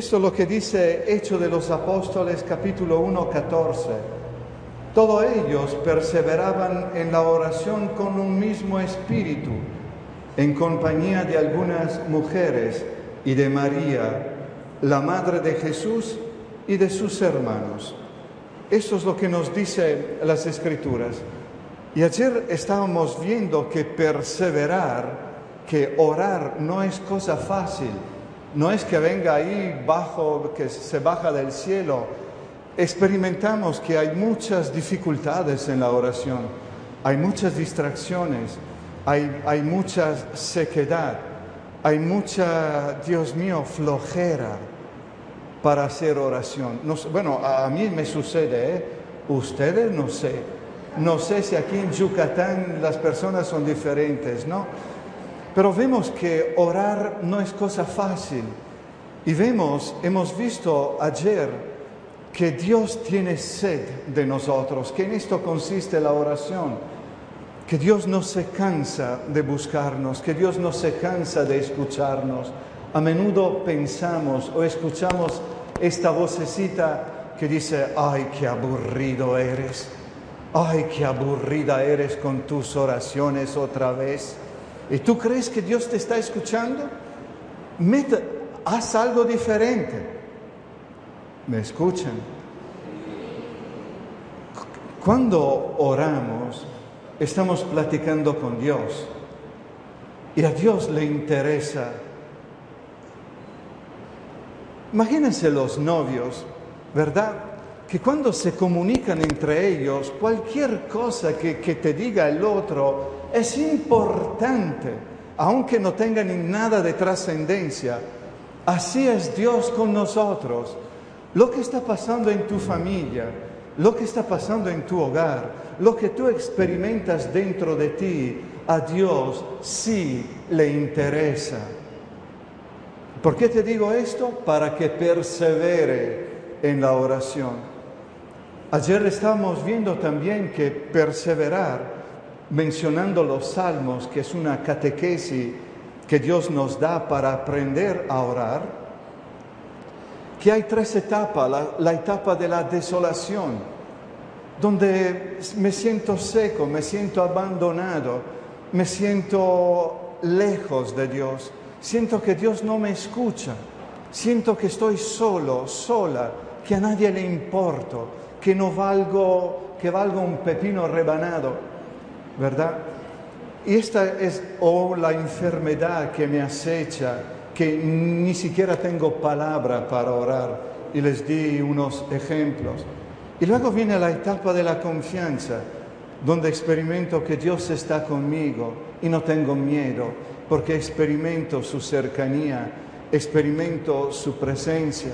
Esto es lo que dice Hecho de los Apóstoles capítulo 1, 14. Todos ellos perseveraban en la oración con un mismo espíritu, en compañía de algunas mujeres y de María, la madre de Jesús y de sus hermanos. Esto es lo que nos dice las escrituras. Y ayer estábamos viendo que perseverar, que orar no es cosa fácil no es que venga ahí bajo, que se baja del cielo. Experimentamos que hay muchas dificultades en la oración, hay muchas distracciones, hay, hay mucha sequedad, hay mucha, Dios mío, flojera para hacer oración. bueno, a mí me sucede, ¿eh? Ustedes no sé. No sé si aquí en Yucatán las personas son diferentes, ¿no? Pero vemos que orar no es cosa fácil. Y vemos, hemos visto ayer que Dios tiene sed de nosotros, que en esto consiste la oración, que Dios no se cansa de buscarnos, que Dios no se cansa de escucharnos. A menudo pensamos o escuchamos esta vocecita que dice, ay, qué aburrido eres, ay, qué aburrida eres con tus oraciones otra vez. ¿Y tú crees que Dios te está escuchando? haz algo diferente. ¿Me escuchan? Cuando oramos, estamos platicando con Dios. Y a Dios le interesa. Imagínense los novios, ¿verdad? Que cuando se comunican entre ellos, cualquier cosa que, que te diga el otro, es importante, aunque no tenga ni nada de trascendencia. Así es Dios con nosotros. Lo que está pasando en tu familia, lo que está pasando en tu hogar, lo que tú experimentas dentro de ti, a Dios sí le interesa. ¿Por qué te digo esto? Para que persevere en la oración. Ayer estábamos viendo también que perseverar mencionando los salmos, que es una catequesis que Dios nos da para aprender a orar, que hay tres etapas. La, etapa de la desolación, donde me siento seco, me siento abandonado, me siento lejos de Dios, siento que Dios no me escucha, siento que estoy solo, sola, que a nadie le importo, que no valgo, que valgo un pepino rebanado. ¿Verdad? Y esta es o la enfermedad que me acecha, que ni siquiera tengo palabra para orar. Y les di unos ejemplos. Y luego viene la etapa de la confianza, donde experimento que Dios está conmigo y no tengo miedo, porque experimento su cercanía, experimento su presencia.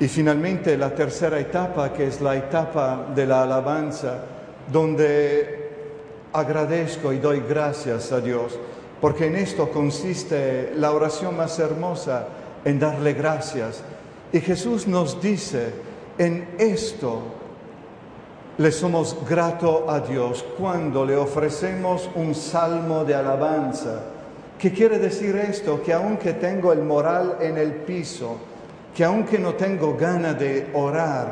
Y finalmente la tercera etapa, que es la etapa de la alabanza, donde agradezco y doy gracias a Dios, porque en esto consiste la oración más hermosa, en darle gracias. Y Jesús nos dice, en esto le somos grato a Dios cuando le ofrecemos un salmo de alabanza. ¿Qué quiere decir esto? Que aunque tengo el moral en el piso, que aunque no tengo gana de orar,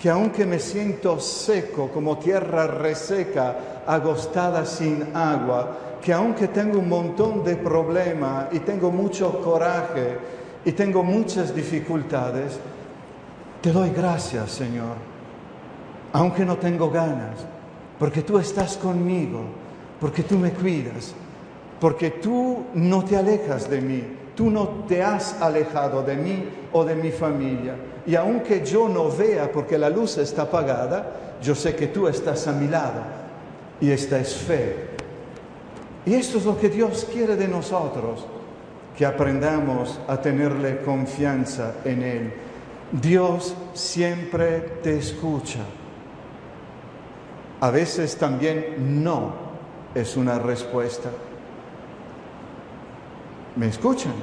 que aunque me siento seco como tierra reseca, agostada sin agua, que aunque tengo un montón de problemas y tengo mucho coraje y tengo muchas dificultades, te doy gracias, Señor, aunque no tengo ganas, porque tú estás conmigo, porque tú me cuidas, porque tú no te alejas de mí, tú no te has alejado de mí o de mi familia. Y aunque yo no vea porque la luz está apagada, yo sé que tú estás a mi lado y esta es fe. Y esto es lo que Dios quiere de nosotros, que aprendamos a tenerle confianza en Él. Dios siempre te escucha. A veces también no es una respuesta. ¿Me escuchan?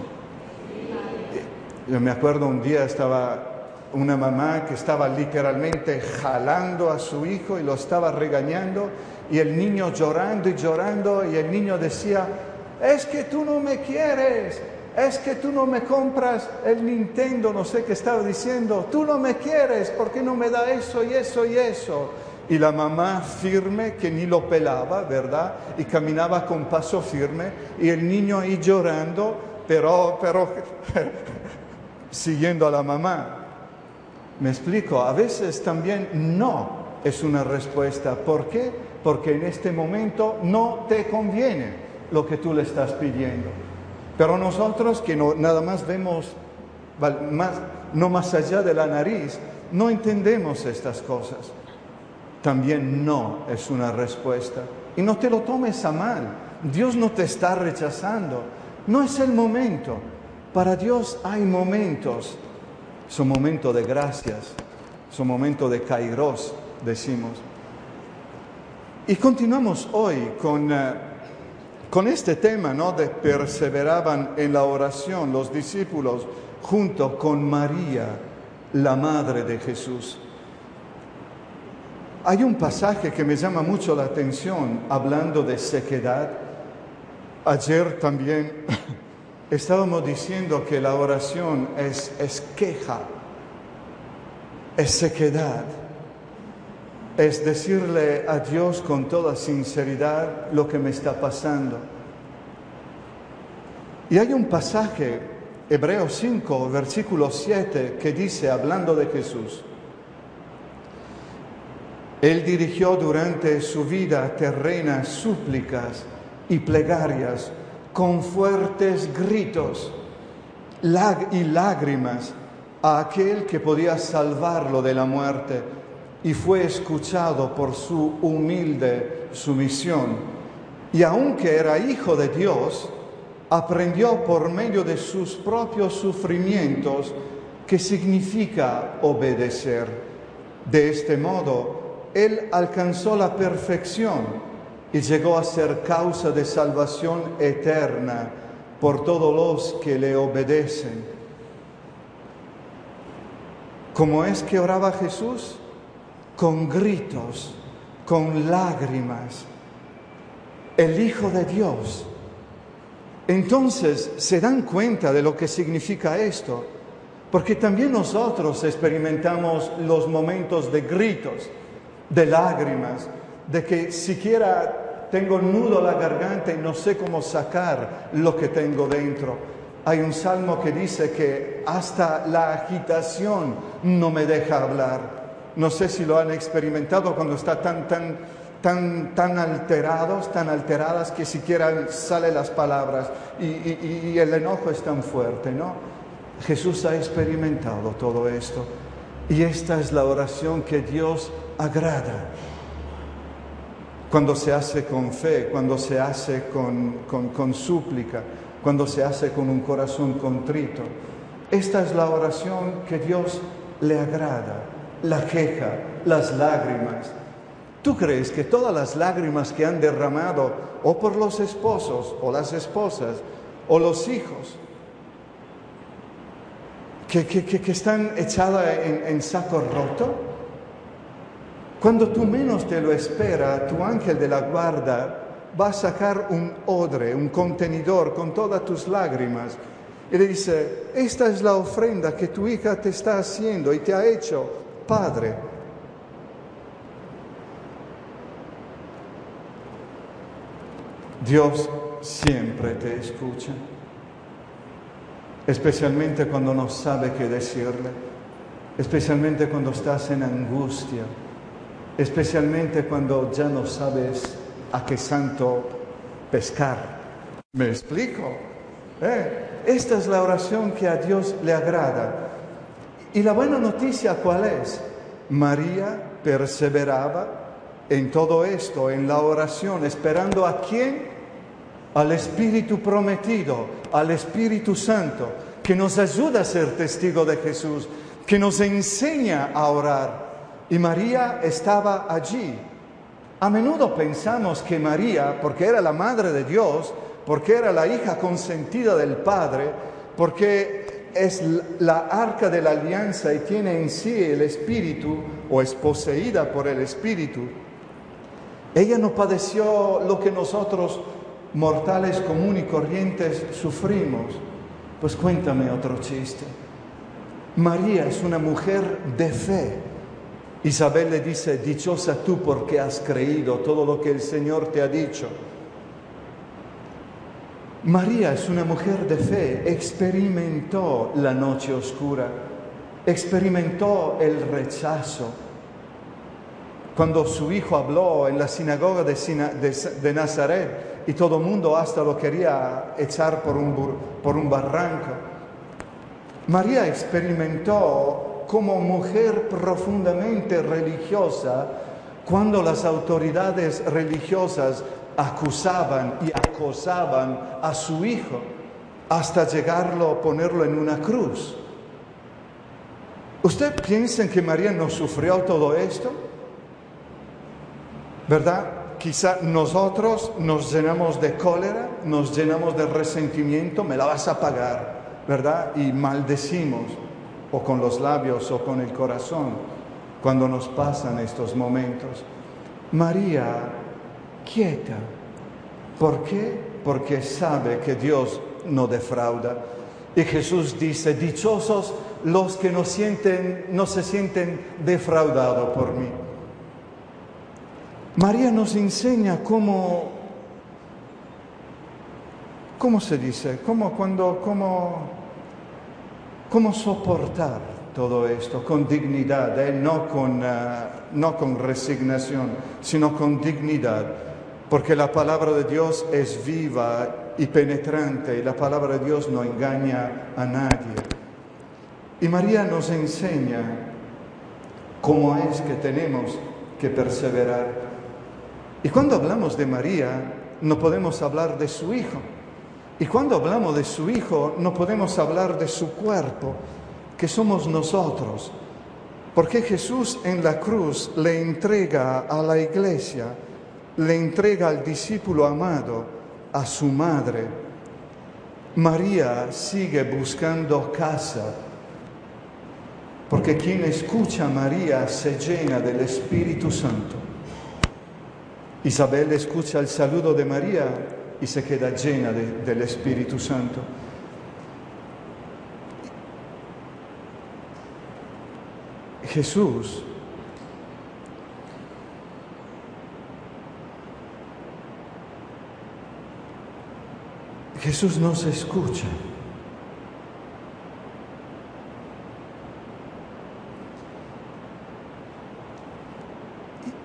Yo me acuerdo un día estaba una mamá que estaba literalmente jalando a su hijo y lo estaba regañando y el niño llorando y llorando y el niño decía, es que tú no me quieres, es que tú no me compras el Nintendo, no sé qué estaba diciendo, tú no me quieres, ¿por qué no me da eso y eso y eso? Y la mamá firme que ni lo pelaba, ¿verdad? Y caminaba con paso firme y el niño ahí llorando, pero, pero siguiendo a la mamá. Me explico, a veces también no es una respuesta. ¿Por qué? Porque en este momento no te conviene lo que tú le estás pidiendo. Pero nosotros que no, nada más vemos, más, no más allá de la nariz, no entendemos estas cosas. También no es una respuesta. Y no te lo tomes a mal. Dios no te está rechazando. No es el momento. Para Dios hay momentos son momentos de gracias, son momentos de kairos, decimos. Y continuamos hoy con, eh, con este tema, ¿no? De perseveraban en la oración los discípulos junto con María, la madre de Jesús. Hay un pasaje que me llama mucho la atención hablando de sequedad. Ayer también estábamos diciendo que la oración es, es queja, es sequedad, es decirle a Dios con toda sinceridad lo que me está pasando. Y hay un pasaje, Hebreos 5, versículo 7, que dice, hablando de Jesús, Él dirigió durante su vida terrenas súplicas y plegarias con fuertes gritos y lágrimas a aquel que podía salvarlo de la muerte y fue escuchado por su humilde sumisión. Y aunque era hijo de Dios, aprendió por medio de sus propios sufrimientos qué significa obedecer. De este modo, él alcanzó la perfección y llegó a ser causa de salvación eterna por todos los que le obedecen. ¿Cómo es que oraba Jesús? Con gritos, con lágrimas. El Hijo de Dios. Entonces, ¿se dan cuenta de lo que significa esto? Porque también nosotros experimentamos los momentos de gritos, de lágrimas, de que siquiera tengo nudo la garganta y no sé cómo sacar lo que tengo dentro. Hay un salmo que dice que hasta la agitación no me deja hablar. No sé si lo han experimentado cuando está tan, tan, tan, tan alterados, tan alteradas que siquiera salen las palabras y, el enojo es tan fuerte, ¿no? Jesús ha experimentado todo esto y esta es la oración que Dios agrada cuando se hace con fe, cuando se hace con, súplica, cuando se hace con un corazón contrito. Esta es la oración que Dios le agrada, la queja, las lágrimas. ¿Tú crees que todas las lágrimas que han derramado o por los esposos o las esposas o los hijos que, que, están echadas en, en saco roto? Cuando tú menos te lo espera, tu ángel de la guarda va a sacar un odre, un contenedor con todas tus lágrimas y le dice, esta es la ofrenda que tu hija te está haciendo y te ha hecho, Padre. Dios siempre te escucha, especialmente cuando no sabe qué decirle, especialmente cuando estás en angustia, especialmente cuando ya no sabes a qué santo pescar. ¿Me explico? ¿Eh? Esta es la oración que a Dios le agrada. Y la buena noticia cuál es? María perseveraba en todo esto, en la oración, esperando a quién? Al Espíritu prometido, al Espíritu Santo, que nos ayuda a ser testigo de Jesús, que nos enseña a orar. Y María estaba allí. A menudo pensamos que María, porque era la madre de Dios, porque era la hija consentida del Padre, porque es la arca de la alianza y tiene en sí el Espíritu, o es poseída por el Espíritu, ella no padeció lo que nosotros, mortales comunes y corrientes, sufrimos. Pues cuéntame otro chiste. María es una mujer de fe. Isabel le dice, dichosa tú porque has creído todo lo que el Señor te ha dicho. María es una mujer de fe, experimentó la noche oscura, experimentó el rechazo. Cuando su hijo habló en la sinagoga de, Nazaret y todo el mundo hasta lo quería echar por un, por un barranco, María experimentó como mujer profundamente religiosa cuando las autoridades religiosas acusaban y acosaban a su hijo hasta llegarlo a ponerlo en una cruz. ¿Usted piensa que María no sufrió todo esto? ¿Verdad? Quizá nosotros nos llenamos de cólera, nos llenamos de resentimiento, me la vas a pagar, ¿verdad? Y maldecimos, o con los labios o con el corazón, cuando nos pasan estos momentos. María quieta. ¿Por qué? Porque sabe que Dios no defrauda. Y Jesús dice, dichosos los que no, se sienten defraudados por mí. María nos enseña cómo, ¿cómo se dice? Cómo, cuando, cómo, cómo soportar todo esto con dignidad, ¿eh? no, con, ah, no con resignación, sino con dignidad porque la palabra de Dios es viva y penetrante y la palabra de Dios no engaña a nadie. Y María nos enseña cómo es que tenemos que perseverar. Y cuando hablamos de María, no podemos hablar de su hijo. Y cuando hablamos de su hijo, no podemos hablar de su cuerpo, que somos nosotros. Porque Jesús en la cruz le entrega a la iglesia le entrega al discípulo amado, a su madre. María sigue buscando casa, porque quien escucha a María se llena del Espíritu Santo. Isabel escucha el saludo de María y se queda llena del Espíritu Santo. Jesús Jesús nos escucha.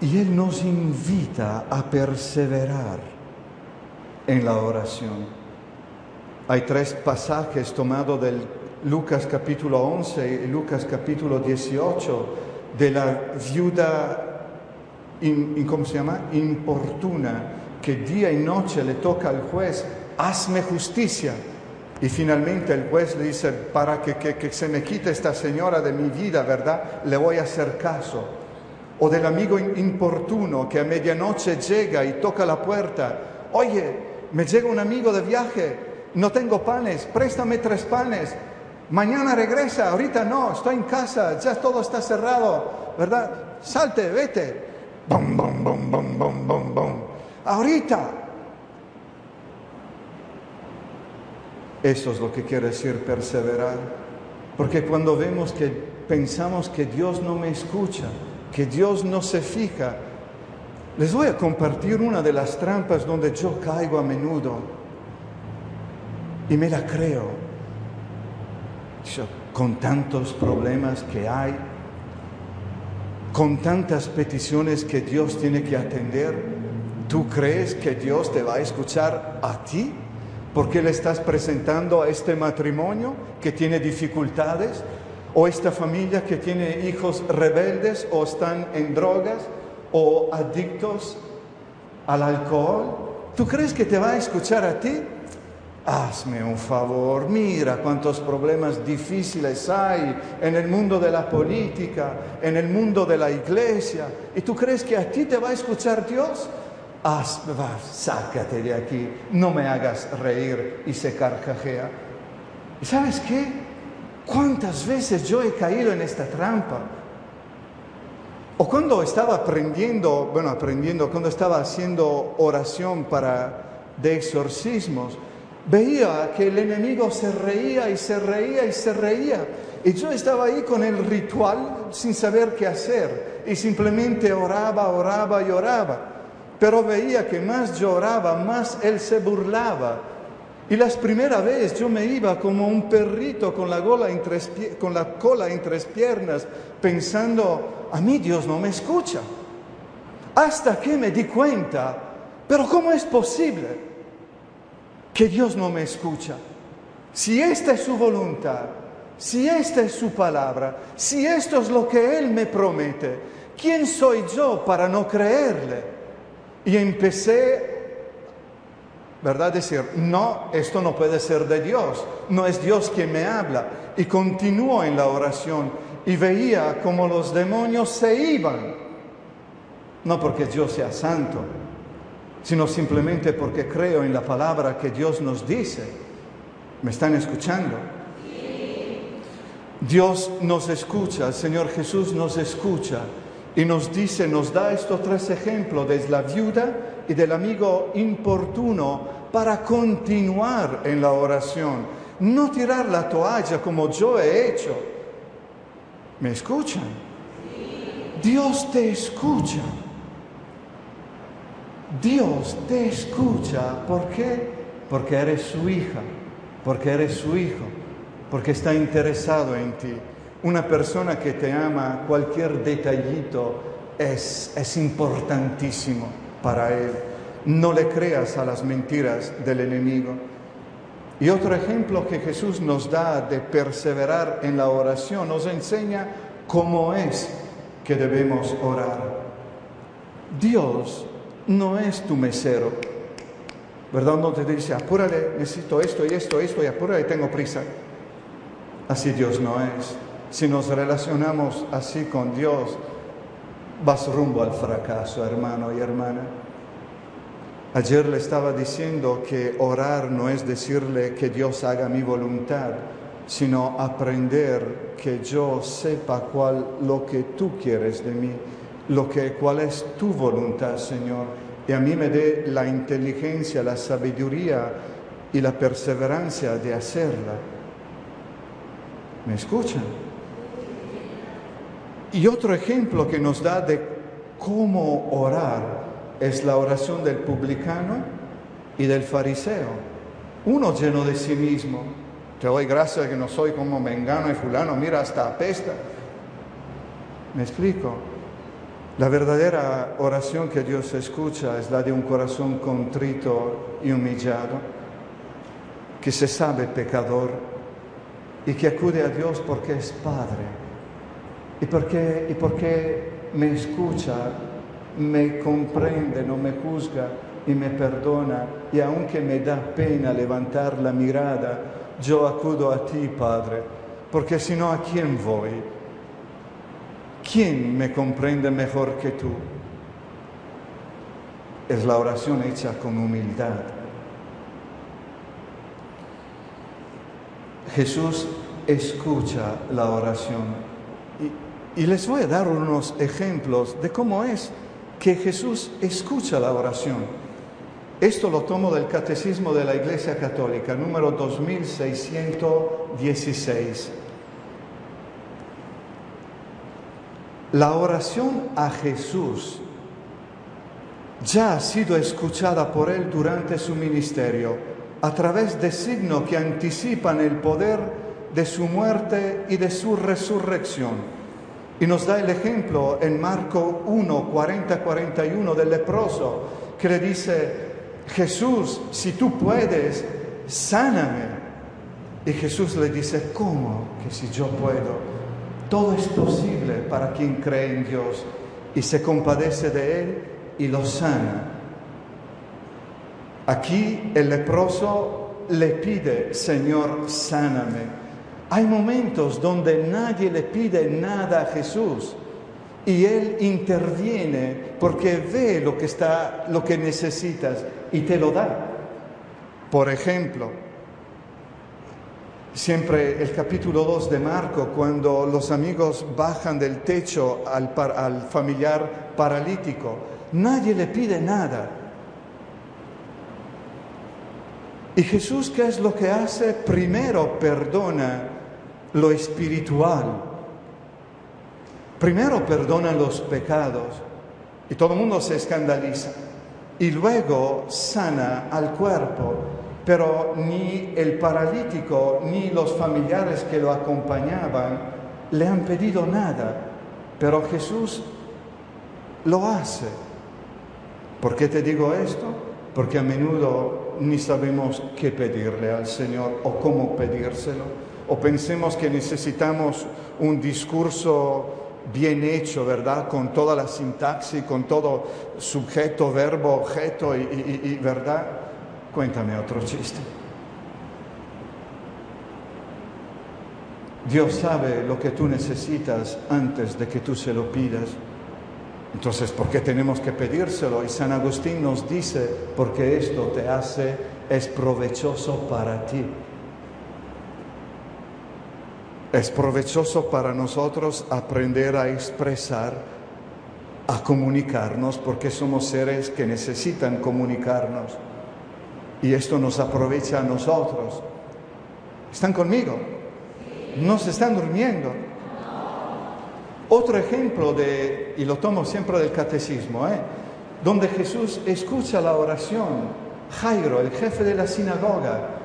Y Él nos invita a perseverar en la oración. Hay tres pasajes tomados del Lucas capítulo 11 y Lucas capítulo 18 de la viuda, ¿cómo se llama? Importuna, que día y noche le toca al juez hazme justicia. Y finalmente el juez le dice, para que, se me quite esta señora de mi vida, ¿verdad? Le voy a hacer caso. O del amigo importuno que a medianoche llega y toca la puerta. Oye, me llega un amigo de viaje, no tengo panes, préstame tres panes. Mañana regresa, ahorita no, estoy en casa, ya todo está cerrado, ¿verdad? Salte, vete. Bum, bum, bum, bum, bum, bum. Ahorita, Eso es lo que quiere decir perseverar. Porque cuando vemos que pensamos que Dios no me escucha, que Dios no se fija, Les voy a compartir una de las trampas donde yo caigo a menudo y me la creo. con tantos problemas que hay, con tantas peticiones que Dios tiene que atender, ¿tú crees que Dios te va a escuchar a ti? Porque le estás presentando a este matrimonio que tiene dificultades, o esta familia que tiene hijos rebeldes o están en drogas o adictos al alcohol. ¿Tú crees que te va a escuchar a ti? Hazme un favor, mira cuántos problemas difíciles hay en el mundo de la política, en el mundo de la iglesia. ¿Y tú crees que a ti te va a escuchar Dios? Haz, va, sácate de aquí, no me hagas reír y se carcajea. ¿Y sabes qué? ¿Cuántas veces yo he caído en esta trampa? O cuando estaba aprendiendo, bueno, aprendiendo, cuando estaba haciendo oración para de exorcismos, veía que el enemigo se reía y se reía y se reía. Y yo estaba ahí con el ritual sin saber qué hacer. Y simplemente oraba, oraba y oraba. Pero veía que más yo oraba, más él se burlaba. Y las primeras veces yo me iba como un perrito con la, con la cola entre las piernas, pensando, a mí Dios no me escucha. Hasta que me di cuenta, pero ¿cómo es posible? que Dios no me escucha. Si esta es su voluntad, si esta es su palabra, si esto es lo que Él me promete, ¿quién soy yo para no creerle? Y empecé, ¿verdad? Decir, no, esto no puede ser de Dios, no es Dios quien me habla. Y continuó en la oración y veía como los demonios se iban, no porque Dios sea santo, sino simplemente porque creo en la palabra que Dios nos dice. ¿Me están escuchando? Dios nos escucha, el Señor Jesús nos escucha y nos dice, nos da estos tres ejemplos de la viuda y del amigo importuno para continuar en la oración, no tirar la toalla como yo he hecho. ¿Me escuchan? Dios te escucha. Dios te escucha. ¿Por qué? Porque eres su hija, porque eres su hijo, porque está interesado en ti. Una persona que te ama, cualquier detallito es, es importantísimo para él. No le creas a las mentiras del enemigo. Y otro ejemplo que Jesús nos da de perseverar en la oración nos enseña cómo es que debemos orar. Dios no es tu mesero. ¿Verdad? No te dice, apúrale, necesito esto y esto, esto y apúrale, tengo prisa. Así Dios no es. Si nos relacionamos así con Dios, vas rumbo al fracaso, hermano y hermana. Ayer le estaba diciendo que orar no es decirle que Dios haga mi voluntad, sino aprender que yo sepa cuál lo que tú quieres de mí lo que, cuál es tu voluntad, Señor, y a mí me dé la inteligencia, la sabiduría y la perseverancia de hacerla. ¿Me escuchan? Y otro ejemplo que nos da de cómo orar es la oración del publicano y del fariseo. Uno lleno de sí mismo. Te doy gracias que no soy como Mengano y fulano, mira, hasta apesta. ¿Me explico? La verdadera oración que Dios escucha es la de un corazón contrito y humillado, que se sabe pecador y que acude a Dios porque es Padre y porque, y porque me escucha, me comprende, no me juzga y me perdona y aunque me da pena levantar la mirada, yo acudo a ti, Padre, porque si no, ¿a quién voy? ¿Quién me comprende mejor que tú? Es la oración hecha con humildad. Jesús escucha la oración. Y, les voy a dar unos ejemplos de cómo es que Jesús escucha la oración. Esto lo tomo del Catecismo de la Iglesia Católica, número 2616. La oración a Jesús ya ha sido escuchada por él durante su ministerio, a través de signos que anticipan el poder de su muerte y de su resurrección. Y nos da el ejemplo en Marco 1, 40, 41 del leproso, que le dice, Jesús, si tú puedes, sáname. Y Jesús le dice, ¿cómo que si yo puedo? Todo es posible para quien cree en Dios y se compadece de Él y lo sana. Aquí el leproso le pide, Señor, sáname. Hay momentos donde nadie le pide nada a Jesús y Él interviene porque ve lo que, está, lo que necesitas y te lo da. Por ejemplo, siempre el capítulo 2 de Marco, cuando los amigos bajan del techo al, al familiar paralítico, nadie le pide nada. Y Jesús, ¿qué es lo que hace? Primero perdona lo espiritual Primero perdona los pecados y todo el mundo se escandaliza. Y luego sana al cuerpo, pero ni el paralítico ni los familiares que lo acompañaban le han pedido nada. Pero Jesús lo hace. ¿Por qué te digo esto? Porque a menudo ni sabemos qué pedirle al Señor o cómo pedírselo. O pensemos que necesitamos un discurso bien hecho, ¿verdad? Con toda la sintaxis, con todo sujeto, verbo, objeto y, ¿verdad? Cuéntame otro chiste. Dios sabe lo que tú necesitas antes de que tú se lo pidas. Entonces, ¿por qué tenemos que pedírselo? Y San Agustín nos dice, porque esto te hace, es provechoso para ti. Es provechoso para nosotros aprender a expresar, a comunicarnos, porque somos seres que necesitan comunicarnos. Y esto nos aprovecha a nosotros. ¿Están conmigo? ¿No se están durmiendo? Otro ejemplo de, y lo tomo siempre del catecismo, ¿eh? donde Jesús escucha la oración. Jairo, el jefe de la sinagoga,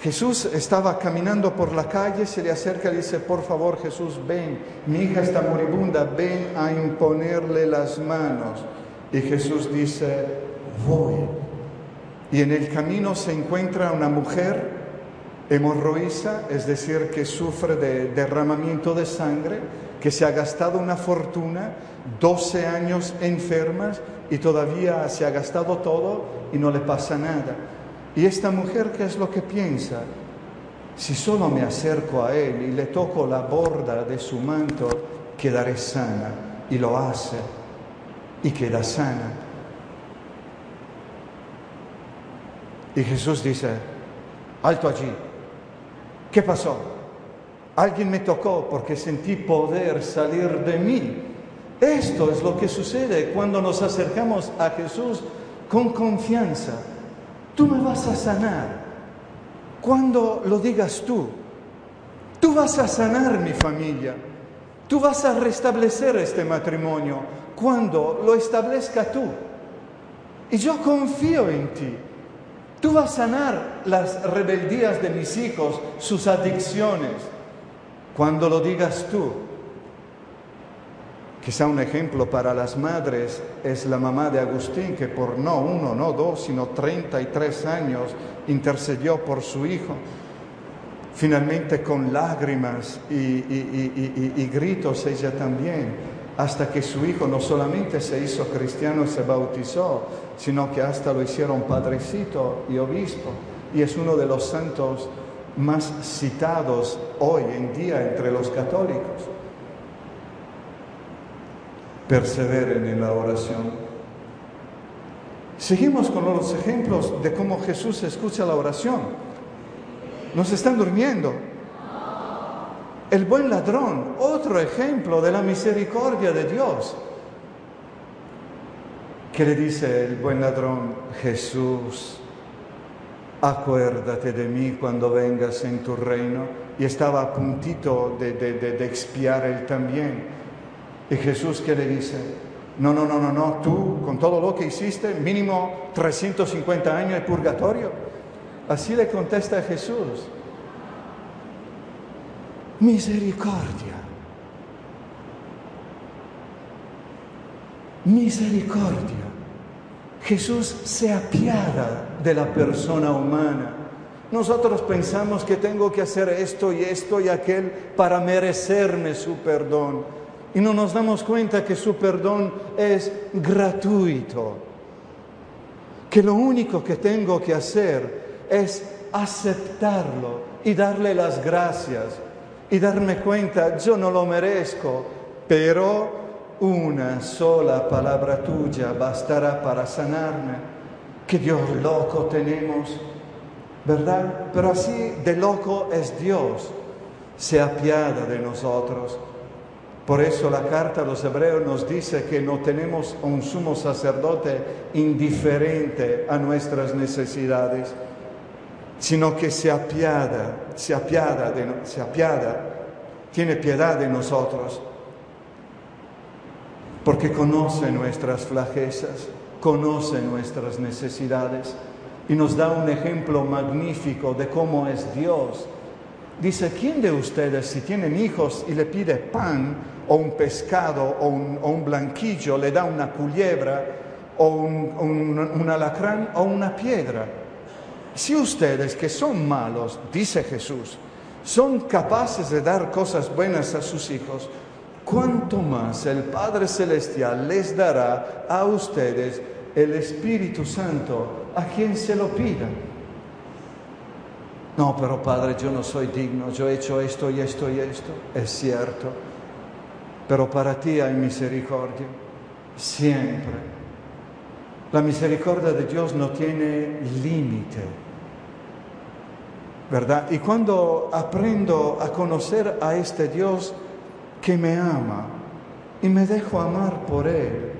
Jesús estaba caminando por la calle, se le acerca y dice, por favor Jesús, ven, mi hija está moribunda, ven a imponerle las manos. Y Jesús dice, voy. Y en el camino se encuentra una mujer hemorroísa, es decir, que sufre de derramamiento de sangre, que se ha gastado una fortuna, 12 años enfermas y todavía se ha gastado todo y no le pasa nada. Y esta mujer, ¿qué es lo que piensa? Si solo me acerco a él y le toco la borda de su manto, quedaré sana. Y lo hace y queda sana. Y Jesús dice, alto allí, ¿qué pasó? Alguien me tocó porque sentí poder salir de mí. Esto es lo que sucede cuando nos acercamos a Jesús con confianza tú me vas a sanar. Cuando lo digas tú, tú vas a sanar mi familia. Tú vas a restablecer este matrimonio cuando lo establezca tú. Y yo confío en ti. Tú vas a sanar las rebeldías de mis hijos, sus adicciones, cuando lo digas tú. Quizá un ejemplo para las madres es la mamá de Agustín, que por no uno, no dos, sino 33 años intercedió por su hijo. Finalmente con lágrimas y, y, gritos ella también, hasta que su hijo no solamente se hizo cristiano y se bautizó, sino que hasta lo hicieron padrecito y obispo. Y es uno de los santos más citados hoy en día entre los católicos perseveren en la oración. Seguimos con los ejemplos de cómo Jesús escucha la oración. Nos están durmiendo. El buen ladrón, otro ejemplo de la misericordia de Dios. ¿Qué le dice el buen ladrón? Jesús, acuérdate de mí cuando vengas en tu reino. Y estaba a puntito de, de expiar él también. Y Jesús que le dice, No, no, no, no, no, tú con todo lo que hiciste, mínimo 350 años de purgatorio. Así le contesta Jesús. Misericordia. Misericordia. Jesús se apiada de la persona humana. Nosotros pensamos que tengo que hacer esto y esto y aquel para merecerme su perdón. Y no nos damos cuenta que su perdón es gratuito. Que lo único que tengo que hacer es aceptarlo y darle las gracias y darme cuenta, yo no lo merezco, pero una sola palabra tuya bastará para sanarme. Que Dios loco tenemos, ¿verdad? Pero así de loco es Dios, se apiada de nosotros. Por eso la carta a los hebreos nos dice que no tenemos un sumo sacerdote indiferente a nuestras necesidades, sino que se apiada, se apiada, se apiada, tiene piedad de nosotros, porque conoce nuestras flajezas, conoce nuestras necesidades y nos da un ejemplo magnífico de cómo es Dios. Dice, ¿quién de ustedes si tienen hijos y le pide pan o un pescado o un, blanquillo, le da una culebra o un, alacrán o una piedra? Si ustedes que son malos, dice Jesús, son capaces de dar cosas buenas a sus hijos, cuánto más el Padre Celestial les dará a ustedes el Espíritu Santo a quien se lo pida. No, pero Padre, yo no soy digno, yo he hecho esto y esto y esto. Es cierto, pero para ti hay misericordia, siempre. La misericordia de Dios no tiene límite, ¿verdad? Y cuando aprendo a conocer a este Dios que me ama y me dejo amar por Él,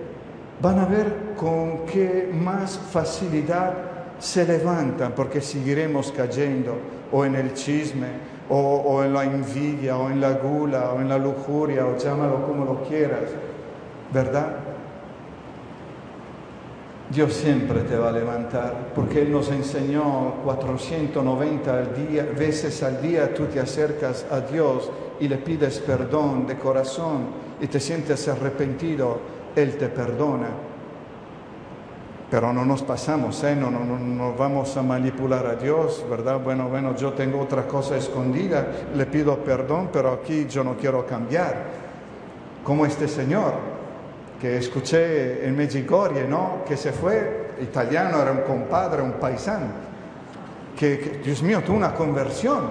van a ver con qué más facilidad se levantan, porque seguiremos cayendo o en el chisme, o, en la envidia, o en la gula, o en la lujuria, o llámalo como lo quieras, ¿verdad? Dios siempre te va a levantar, porque Él nos enseñó 490 veces al día, tú te acercas a Dios y le pides perdón de corazón y te sientes arrepentido, Él te perdona. Pero no nos pasamos, ¿eh? no, no, no, vamos a manipular a Dios, ¿verdad? Bueno, bueno, yo tengo otra cosa escondida, le pido perdón, pero aquí yo no quiero cambiar. Como este señor que escuché en Medjugorje, ¿no? Que se fue, italiano, era un compadre, un paisano, que, Dios mío, tuvo una conversión.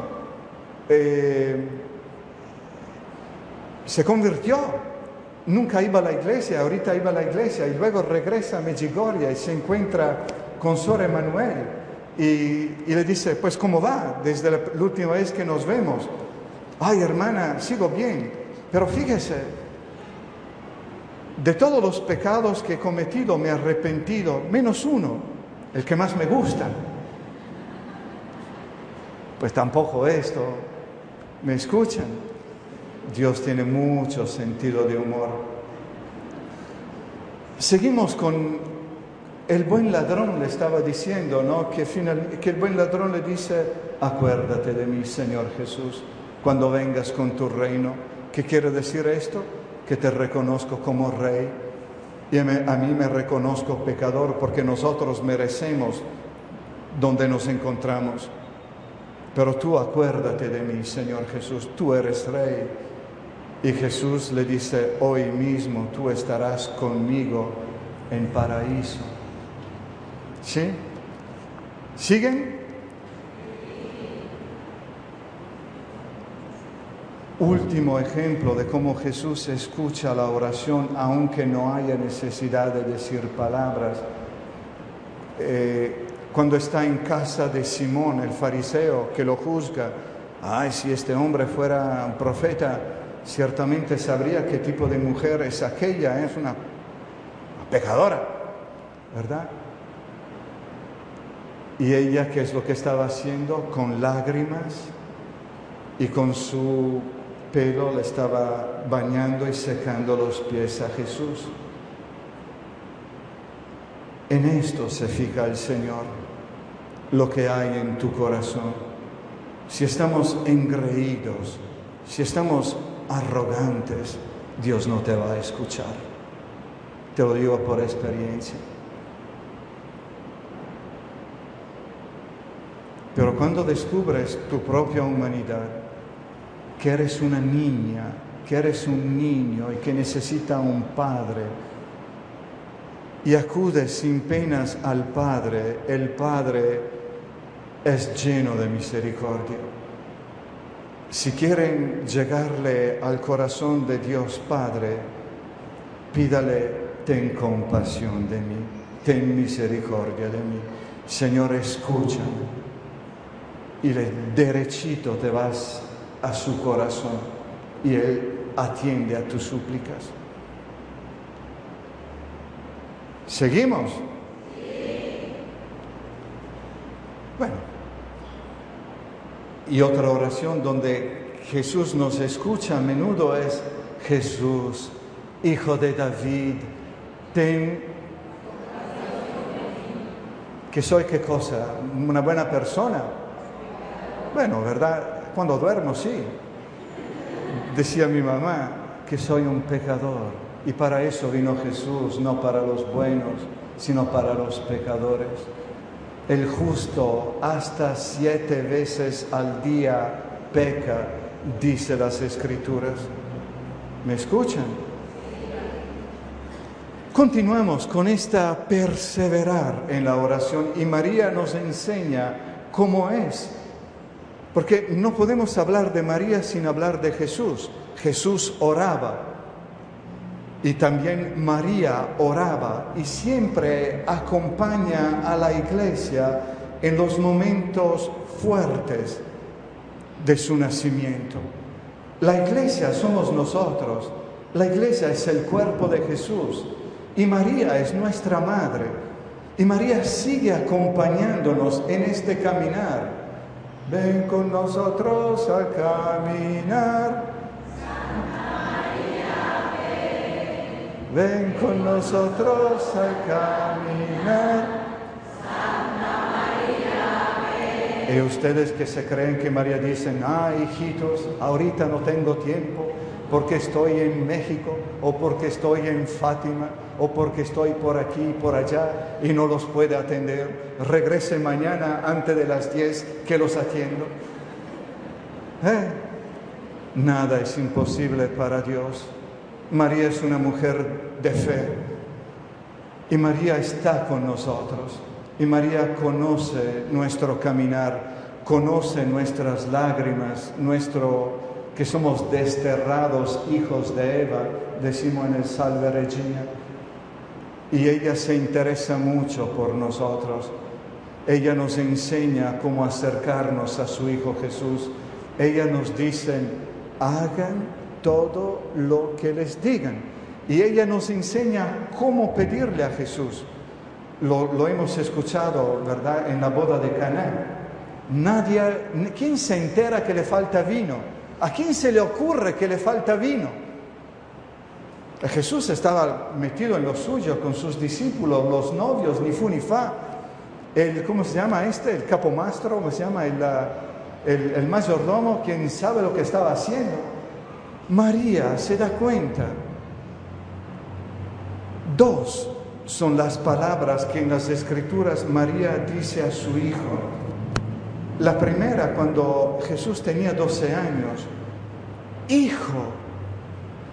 Eh, se convirtió nunca iba a la iglesia, ahorita iba a la iglesia y luego regresa a Medjugorje y se encuentra con Sor Emanuel y, le dice, pues ¿cómo va desde la, última vez que nos vemos? Ay hermana, sigo bien, pero fíjese, de todos los pecados que he cometido me he arrepentido, menos uno, el que más me gusta. Pues tampoco esto, ¿me escuchan? Dios tiene mucho sentido de humor. Seguimos con el buen ladrón, le estaba diciendo, ¿no? Que, que el buen ladrón le dice, acuérdate de mí, Señor Jesús, cuando vengas con tu reino. ¿Qué quiere decir esto? Que te reconozco como rey y a mí me reconozco pecador porque nosotros merecemos donde nos encontramos. Pero tú acuérdate de mí, Señor Jesús, tú eres rey y Jesús le dice, hoy mismo tú estarás conmigo en paraíso. ¿Sí? ¿Siguen? Último ejemplo de cómo Jesús escucha la oración aunque no haya necesidad de decir palabras. Eh, cuando está en casa de Simón, el fariseo, que lo juzga, ay, si este hombre fuera un profeta, ciertamente sabría qué tipo de mujer es aquella, es una, pecadora, ¿verdad? Y ella, ¿qué es lo que estaba haciendo? Con lágrimas y con su pelo le estaba bañando y secando los pies a Jesús. En esto se fija el Señor, lo que hay en tu corazón. Si estamos engreídos, si estamos arrogantes, Dios no te va a escuchar. Te lo digo por experiencia. Pero cuando descubres tu propia humanidad, que eres una niña, que eres un niño y que necesita un padre, y acudes sin penas al Padre, el Padre es lleno de misericordia. Si quieren llegarle al corazón de Dios Padre, pídale, ten compasión de mí, ten misericordia de mí. Señor, escucha. Y le derechito te vas a su corazón y Él atiende a tus súplicas. ¿Seguimos? Bueno. Y otra oración donde Jesús nos escucha a menudo es, Jesús, Hijo de David, ten... ¿Que soy qué cosa? ¿Una buena persona? Bueno, ¿verdad? Cuando duermo, sí. Decía mi mamá que soy un pecador. Y para eso vino Jesús, no para los buenos, sino para los pecadores. El justo hasta siete veces al día peca, dice las escrituras. ¿Me escuchan? Continuamos con esta perseverar en la oración y María nos enseña cómo es. Porque no podemos hablar de María sin hablar de Jesús. Jesús oraba, y también María oraba y siempre acompaña a la iglesia en los momentos fuertes de su nacimiento. La iglesia somos nosotros, la iglesia es el cuerpo de Jesús y María es nuestra madre. Y María sigue acompañándonos en este caminar. Ven con nosotros a caminar ven con nosotros a caminar. Y ustedes que se creen que María dicen, ah, hijitos, ahorita no tengo tiempo porque estoy en México o porque estoy en Fátima o porque estoy por aquí y por allá y no los puede atender. Regrese mañana antes de las 10 que los atiendo. ¿Eh? Nada es imposible para Dios. María es una mujer de fe y María está con nosotros y María conoce nuestro caminar, conoce nuestras lágrimas, nuestro que somos desterrados hijos de Eva, decimos en el Salve Regina. Y ella se interesa mucho por nosotros. Ella nos enseña cómo acercarnos a su Hijo Jesús. Ella nos dice, hagan todo lo que les digan. Y ella nos enseña cómo pedirle a Jesús. Lo, hemos escuchado, ¿verdad?, en la boda de Caná. Nadie, ¿quién se entera que le falta vino? ¿A quién se le ocurre que le falta vino? Jesús estaba metido en lo suyo con sus discípulos, los novios, ni fu ni fa. El, ¿Cómo se llama este? El capomastro, ¿cómo se llama? El, el, el mayordomo, quien sabe lo que estaba haciendo. María se da cuenta. Dos son las palabras que en las escrituras María dice a su hijo. La primera cuando Jesús tenía 12 años. Hijo,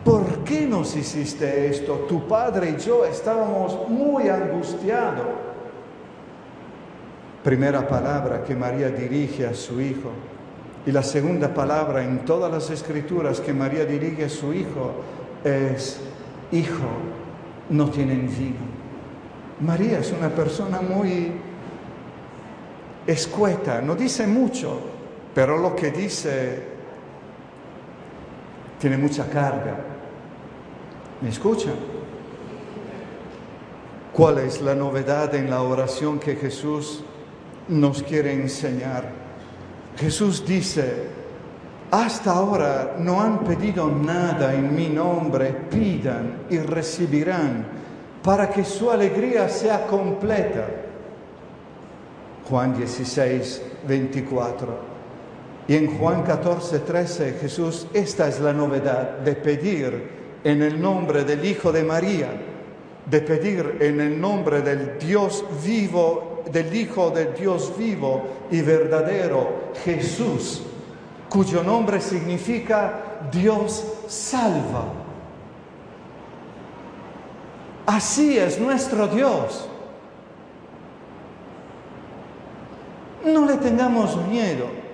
¿por qué nos hiciste esto? Tu padre y yo estábamos muy angustiados. Primera palabra que María dirige a su hijo. Y la segunda palabra en todas las escrituras que María dirige a su hijo es, hijo, no tienen vino. María es una persona muy escueta, no dice mucho, pero lo que dice tiene mucha carga. ¿Me escuchan? ¿Cuál es la novedad en la oración que Jesús nos quiere enseñar? Jesús dice, hasta ahora no han pedido nada en mi nombre, pidan y recibirán para que su alegría sea completa. Juan 16, 24. Y en Juan 14, 13 Jesús, esta es la novedad de pedir en el nombre del Hijo de María, de pedir en el nombre del Dios vivo, del Hijo del Dios vivo y verdadero, Jesús, cuyo nombre significa Dios salva. Así es nuestro Dios. No le tengamos miedo.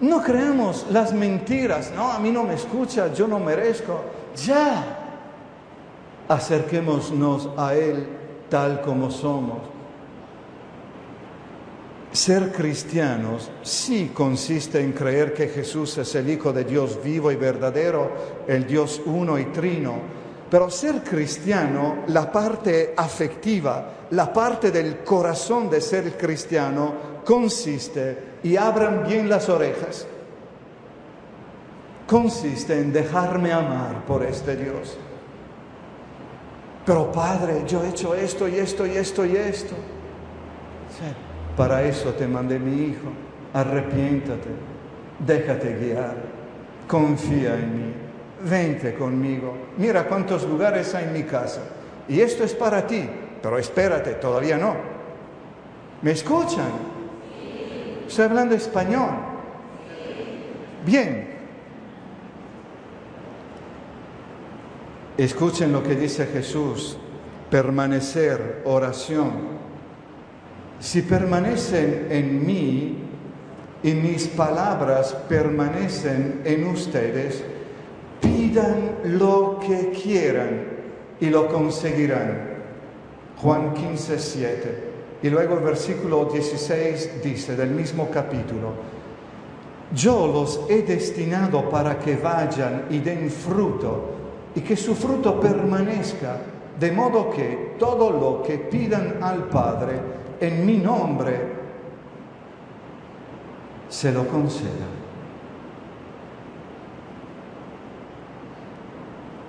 No creamos las mentiras, no, a mí no me escucha, yo no merezco. Ya, acerquémonos a Él tal como somos. Ser cristianos sí consiste en creer que Jesús es el Hijo de Dios vivo y verdadero, el Dios uno y trino. Pero ser cristiano, la parte afectiva, la parte del corazón de ser cristiano, consiste, y abran bien las orejas, consiste en dejarme amar por este Dios. Pero Padre, yo he hecho esto y esto y esto y esto. Para eso te mandé mi hijo. Arrepiéntate, déjate guiar, confía en mí, vente conmigo. Mira cuántos lugares hay en mi casa. Y esto es para ti, pero espérate, todavía no. ¿Me escuchan? Estoy hablando español. Bien. Escuchen lo que dice Jesús. Permanecer, oración. Si permanecen en mí y mis palabras permanecen en ustedes, pidan lo que quieran y lo conseguirán. Juan 15, 7. Y luego el versículo 16 dice del mismo capítulo, yo los he destinado para que vayan y den fruto y que su fruto permanezca, de modo que todo lo que pidan al Padre en mi nombre, se lo conceda.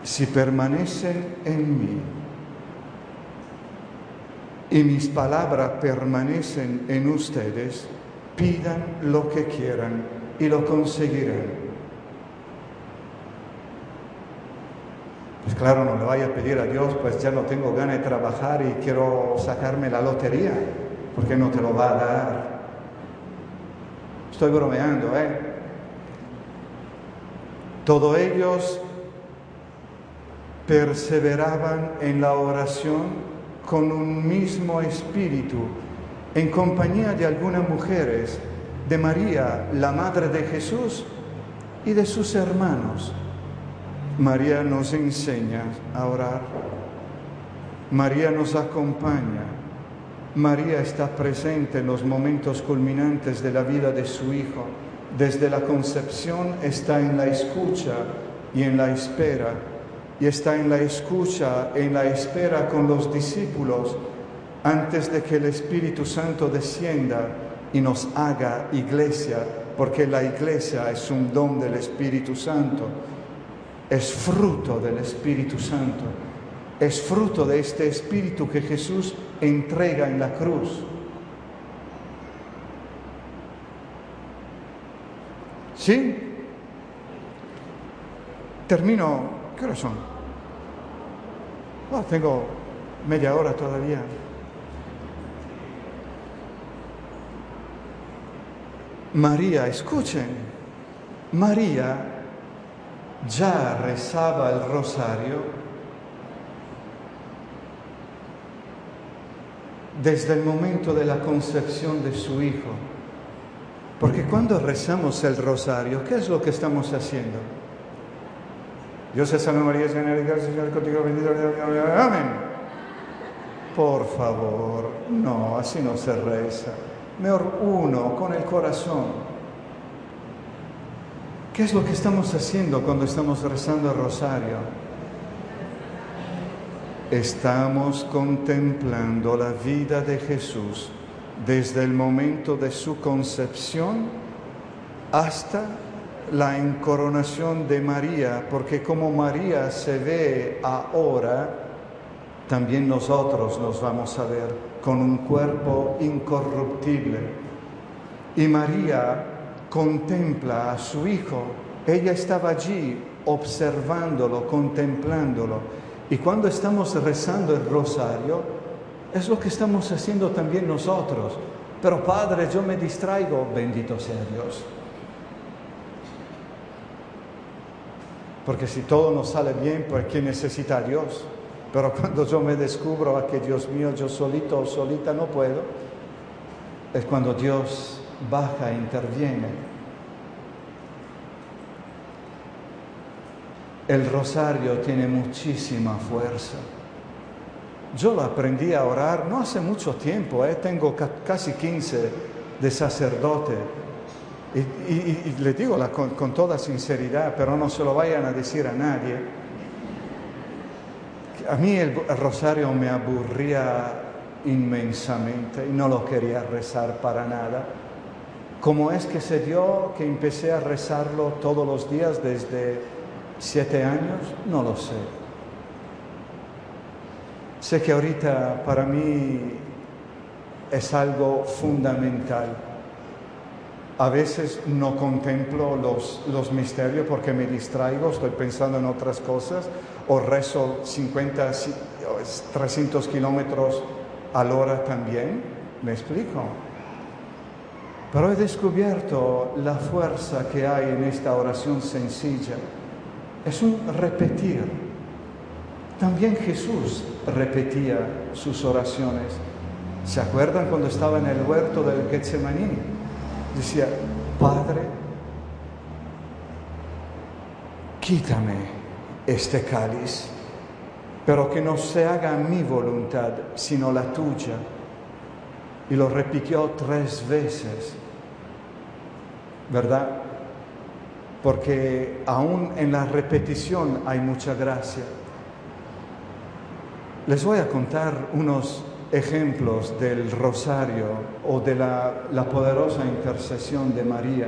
Si permanecen en mí, y mis palabras permanecen en ustedes, pidan lo que quieran y lo conseguirán. Pues claro, no le vaya a pedir a Dios, pues ya no tengo ganas de trabajar y quiero sacarme la lotería, porque no te lo va a dar. Estoy bromeando, ¿eh? Todos ellos perseveraban en la oración con un mismo espíritu, en compañía de algunas mujeres, de María, la Madre de Jesús, y de sus hermanos. María nos enseña a orar. María nos acompaña. María está presente en los momentos culminantes de la vida de su Hijo. Desde la concepción está en la escucha y en la espera y está en la escucha, en la espera con los discípulos antes de que el Espíritu Santo descienda y nos haga iglesia, porque la iglesia es un don del Espíritu Santo, es fruto del Espíritu Santo, es fruto de este Espíritu que Jesús entrega en la cruz. ¿Sí? Termino. ¿Qué hora son? Oh, tengo media hora todavía. María, escuchen, María ya rezaba el rosario desde el momento de la concepción de su hijo. Porque cuando rezamos el rosario, ¿qué es lo que estamos haciendo? Dios es salve María, Señor de Señor contigo, bendito. Amén. Por favor, no, así no se reza. Mejor uno, con el corazón. ¿Qué es lo que estamos haciendo cuando estamos rezando el rosario? Estamos contemplando la vida de Jesús desde el momento de su concepción hasta la encoronación de María, porque como María se ve ahora, también nosotros nos vamos a ver con un cuerpo incorruptible. Y María contempla a su hijo. Ella estaba allí observándolo, contemplándolo. Y cuando estamos rezando el rosario, es lo que estamos haciendo también nosotros. Pero Padre, yo me distraigo, bendito sea Dios. Porque si todo nos sale bien, pues ¿quién necesita a Dios? Pero cuando yo me descubro a que Dios mío, yo solito o solita no puedo, es cuando Dios baja e interviene. El rosario tiene muchísima fuerza. Yo lo aprendí a orar no hace mucho tiempo, ¿eh? tengo casi 15 de sacerdote. Y, le digo con, toda sinceridad, pero no se lo vayan a decir a nadie a mí el, rosario me aburría inmensamente y no lo quería rezar para nada. ¿Cómo es que se dio que empecé a rezarlo todos los días desde siete años? No lo sé. Sé que ahorita para mí es algo fundamental. A veces no contemplo los, los misterios porque me distraigo, estoy pensando en otras cosas, o rezo 50, 300 kilómetros a la hora también. ¿Me explico? Pero he descubierto la fuerza que hay en esta oración sencilla. Es un repetir. También Jesús repetía sus oraciones. ¿Se acuerdan cuando estaba en el huerto del Getsemaní? Decía, Padre, quítame este cáliz, pero que no se haga mi voluntad, sino la tuya. Y lo repitió tres veces, ¿verdad? Porque aún en la repetición hay mucha gracia. Les voy a contar unos ejemplos del rosario o de la, la poderosa intercesión de María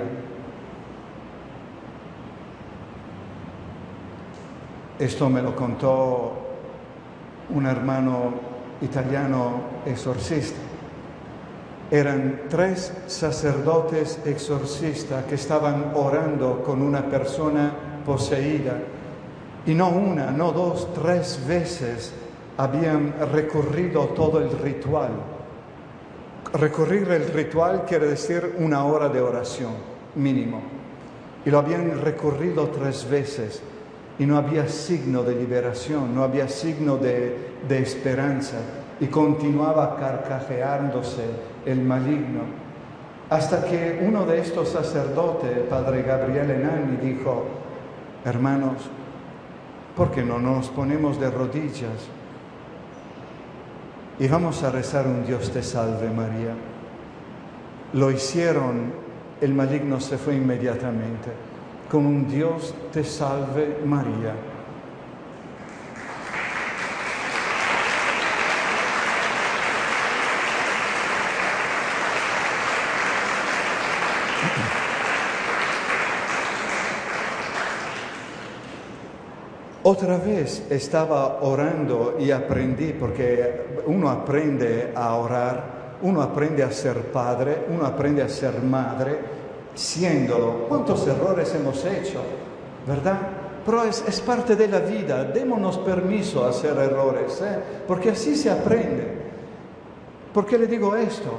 Esto me lo contó un hermano italiano exorcista. Eran tres sacerdotes exorcistas que estaban orando con una persona poseída. Y no una, no dos, tres veces habían recorrido todo el ritual. Recorrer el ritual quiere decir una hora de oración mínimo. Y lo habían recorrido tres veces y no había signo de liberación, no había signo de, esperanza y continuaba carcajeándose el maligno. Hasta que uno de estos sacerdotes, padre Gabriel Enani, dijo, hermanos, ¿por qué no nos ponemos de rodillas y vamos a rezar un Dios te salve María? Lo hicieron, el maligno se fue inmediatamente con un Dios te salve María. Otra vez estaba orando y aprendí, porque uno aprende a orar, uno aprende a ser padre, uno aprende a ser madre, siéndolo. ¿Cuántos errores hemos hecho? ¿Verdad? Pero es, parte de la vida, démonos permiso a hacer errores, ¿eh? porque así se aprende. ¿Por qué le digo esto?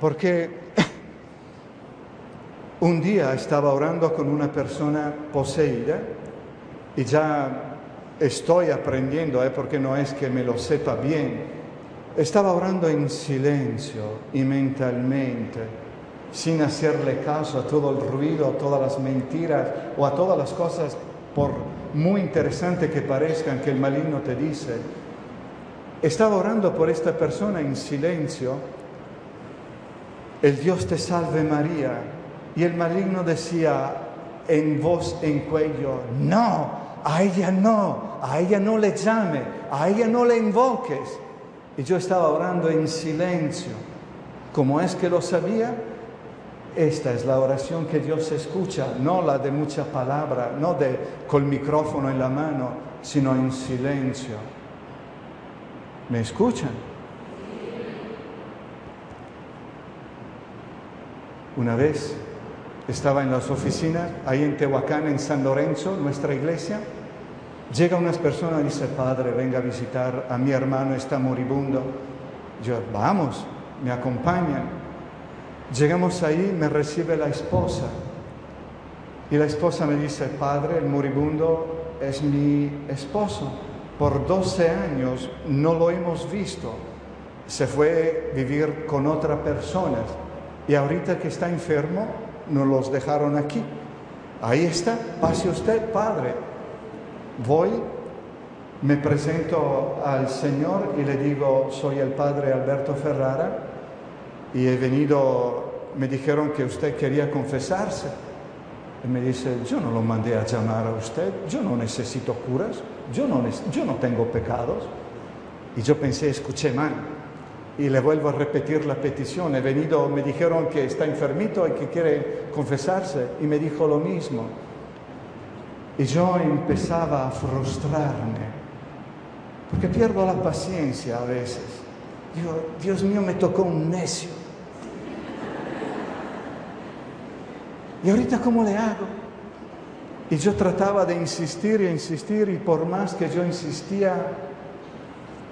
Porque un día estaba orando con una persona poseída y ya estoy aprendiendo, ¿eh? porque no es que me lo sepa bien. Estaba orando en silencio y mentalmente sin hacerle caso a todo el ruido, a todas las mentiras o a todas las cosas, por muy interesante que parezcan que el maligno te dice. Estaba orando por esta persona en silencio. El Dios te salve María. Y el maligno decía en voz en cuello, no, a ella no, a ella no le llame, a ella no le invoques. Y yo estaba orando en silencio. ¿Cómo es que lo sabía? Esta es la oración que Dios escucha, no la de mucha palabra, no de con el micrófono en la mano, sino en silencio. ¿Me escuchan? Una vez estaba en las oficinas, ahí en Tehuacán, en San Lorenzo, nuestra iglesia. Llega unas personas y dice, Padre, venga a visitar a mi hermano, está moribundo. Yo, vamos, me acompañan. Llegamos ahí, me recibe la esposa. Y la esposa me dice, Padre, el moribundo es mi esposo. Por 12 años no lo hemos visto. Se fue a vivir con otra persona. Y ahorita que está enfermo, nos los dejaron aquí. Ahí está, pase usted, Padre. Voy, me presento al Señor y le digo, soy el Padre Alberto Ferrara y he venido, me dijeron que usted quería confesarse. Y me dice, yo no lo mandé a llamar a usted, yo no necesito curas, yo no, yo no tengo pecados. Y yo pensé, escuché mal. Y le vuelvo a repetir la petición. He venido, me dijeron que está enfermito y que quiere confesarse. Y me dijo lo mismo. Y yo empezaba a frustrarme. Porque pierdo la paciencia a veces. Digo, Dios mío, me tocó un necio. ¿Y ahorita cómo le hago? Y yo trataba de insistir y insistir y por más que yo insistía,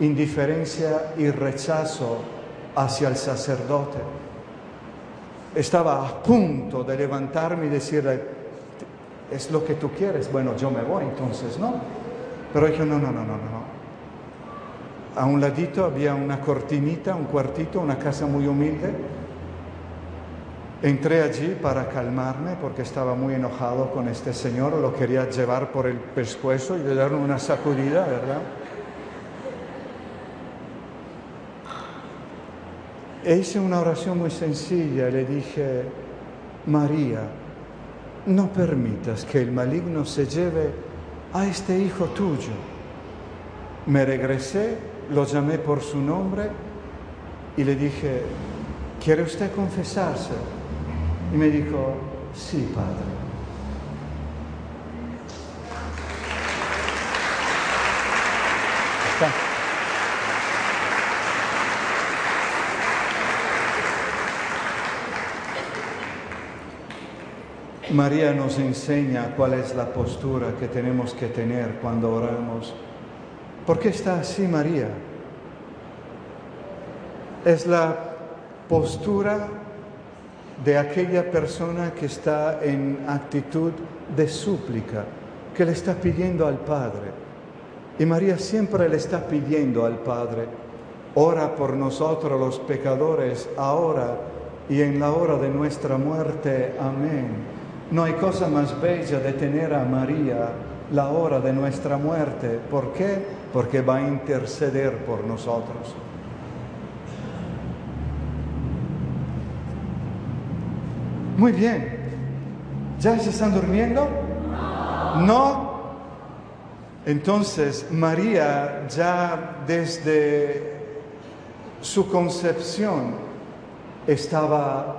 indiferencia y rechazo hacia el sacerdote. Estaba a punto de levantarme y decirle, es lo que tú quieres, bueno, yo me voy, entonces no. Pero dije, no, no, no, no, no. A un ladito había una cortinita, un cuartito, una casa muy humilde Entré allí para calmarme porque estaba muy enojado con este señor, lo quería llevar por el pescuezo y le darle una sacudida, ¿verdad? E hice una oración muy sencilla, le dije, María, no permitas que el maligno se lleve a este hijo tuyo. Me regresé, lo llamé por su nombre y le dije, ¿quiere usted confesarse? Y me dijo, sí, padre. María nos enseña cuál es la postura que tenemos que tener cuando oramos. ¿Por qué está así María? Es la postura de aquella persona que está en actitud de súplica, que le está pidiendo al Padre. Y María siempre le está pidiendo al Padre, ora por nosotros los pecadores, ahora y en la hora de nuestra muerte. Amén. No hay cosa más bella de tener a María la hora de nuestra muerte. ¿Por qué? Porque va a interceder por nosotros. Muy bien. ¿Ya se están durmiendo? No. Entonces, María ya desde su concepción estaba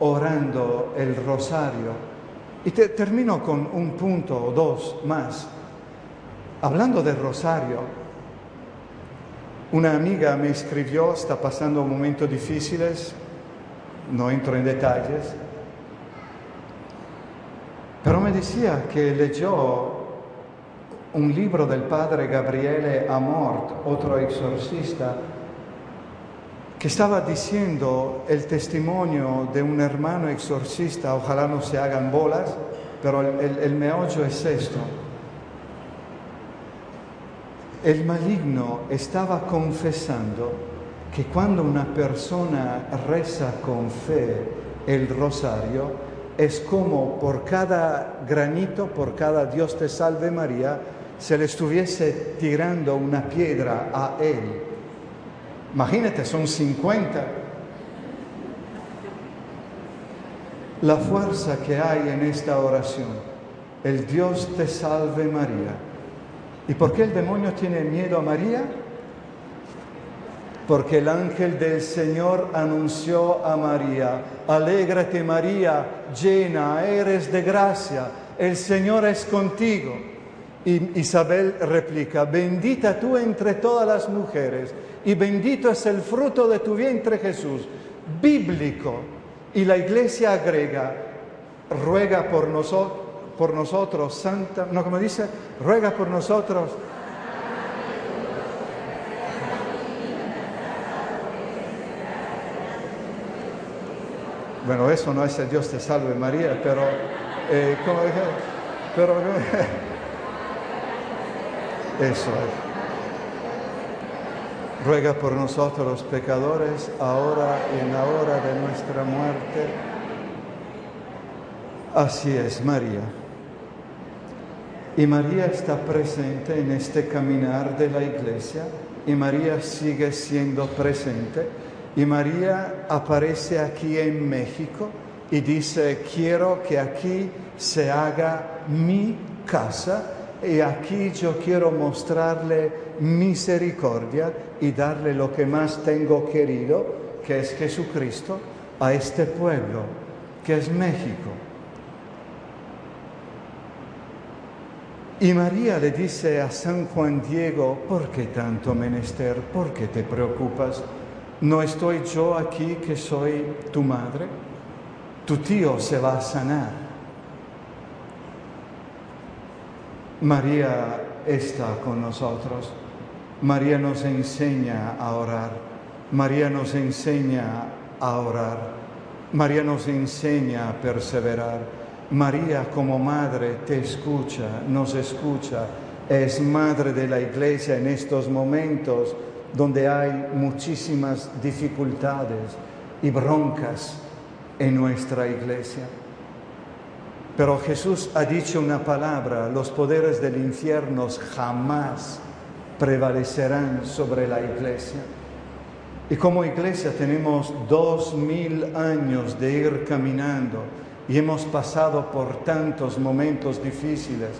orando el rosario. Y termino con un punto o dos más. Hablando del rosario, una amiga me escribió, está pasando momentos difíciles, no entro en detalles, pero me decía que leyó un libro del padre Gabriele Amort, otro exorcista, que estaba diciendo el testimonio de un hermano exorcista, ojalá no se hagan bolas, pero el, meollo es esto. El maligno estaba confesando que cuando una persona reza con fe el rosario, es como por cada granito, por cada Dios te salve María, se le estuviese tirando una piedra a él. Imagínate, son 50. La fuerza que hay en esta oración, el Dios te salve María. ¿Y por qué el demonio tiene miedo a María? porque el ángel del Señor anunció a María, alégrate María, llena eres de gracia, el Señor es contigo. Y Isabel replica, bendita tú entre todas las mujeres y bendito es el fruto de tu vientre Jesús, bíblico. Y la iglesia agrega, ruega por, nosotros, Santa, no como dice, ruega por nosotros. Bueno, eso no es el Dios te salve María, pero, eh, ¿cómo dije? Pero, eso es. Ruega por nosotros los pecadores, ahora y en la hora de nuestra muerte. Así es, María. Y María está presente en este caminar de la iglesia y María sigue siendo presente y María aparece aquí en México y dice, quiero que aquí se haga mi casa y aquí yo quiero mostrarle misericordia y darle lo que más tengo querido, que es Jesucristo, a este pueblo, que es México. Y María le dice a San Juan Diego, ¿por qué tanto menester? ¿Por qué te preocupas? ¿No estoy yo aquí que soy tu madre? Tu tío se va a sanar. María está con nosotros. María nos enseña a orar. María nos enseña a orar. María nos enseña a perseverar. María como madre te escucha, nos escucha. Es madre de la iglesia en estos momentos donde hay muchísimas dificultades y broncas en nuestra iglesia. Pero Jesús ha dicho una palabra, los poderes del infierno jamás prevalecerán sobre la iglesia. Y como iglesia tenemos dos mil años de ir caminando y hemos pasado por tantos momentos difíciles.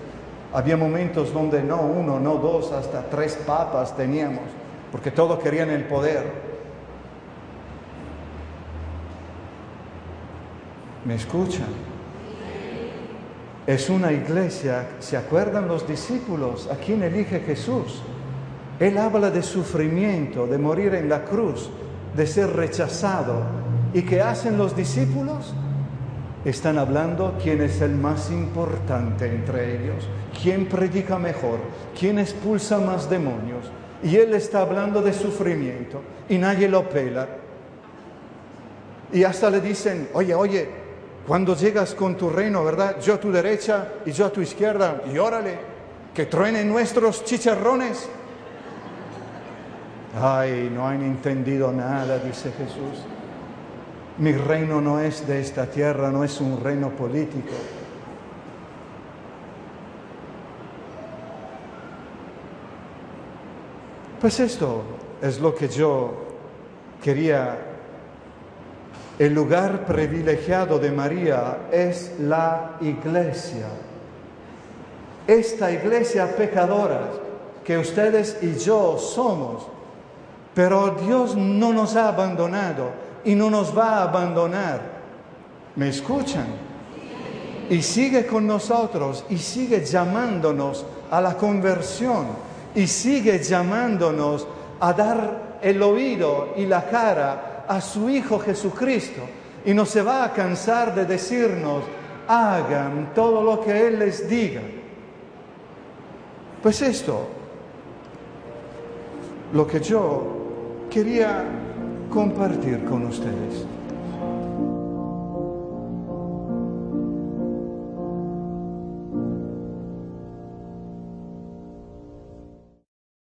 Había momentos donde no uno, no dos, hasta tres papas teníamos, porque todos querían el poder. ¿Me escuchan? Es una iglesia, ¿se acuerdan los discípulos? ¿A quién elige Jesús? Él habla de sufrimiento, de morir en la cruz, de ser rechazado. ¿Y qué hacen los discípulos? Están hablando quién es el más importante entre ellos, quién predica mejor, quién expulsa más demonios. Y él está hablando de sufrimiento y nadie lo pela. Y hasta le dicen, oye, oye, cuando llegas con tu reino, ¿verdad? Yo a tu derecha y yo a tu izquierda, y órale, que truenen nuestros chicharrones. Ay, no han entendido nada, dice Jesús. Mi reino no es de esta tierra, no es un reino político. Pues esto es lo que yo quería el lugar privilegiado de María es la iglesia. Esta iglesia pecadora que ustedes y yo somos. Pero Dios no nos ha abandonado y no nos va a abandonar. ¿Me escuchan? Y sigue con nosotros y sigue llamándonos a la conversión y sigue llamándonos a dar el oído y la cara a su Hijo Jesucristo y no se va a cansar de decirnos, hagan todo lo que Él les diga. Pues esto, lo que yo quería compartir con ustedes.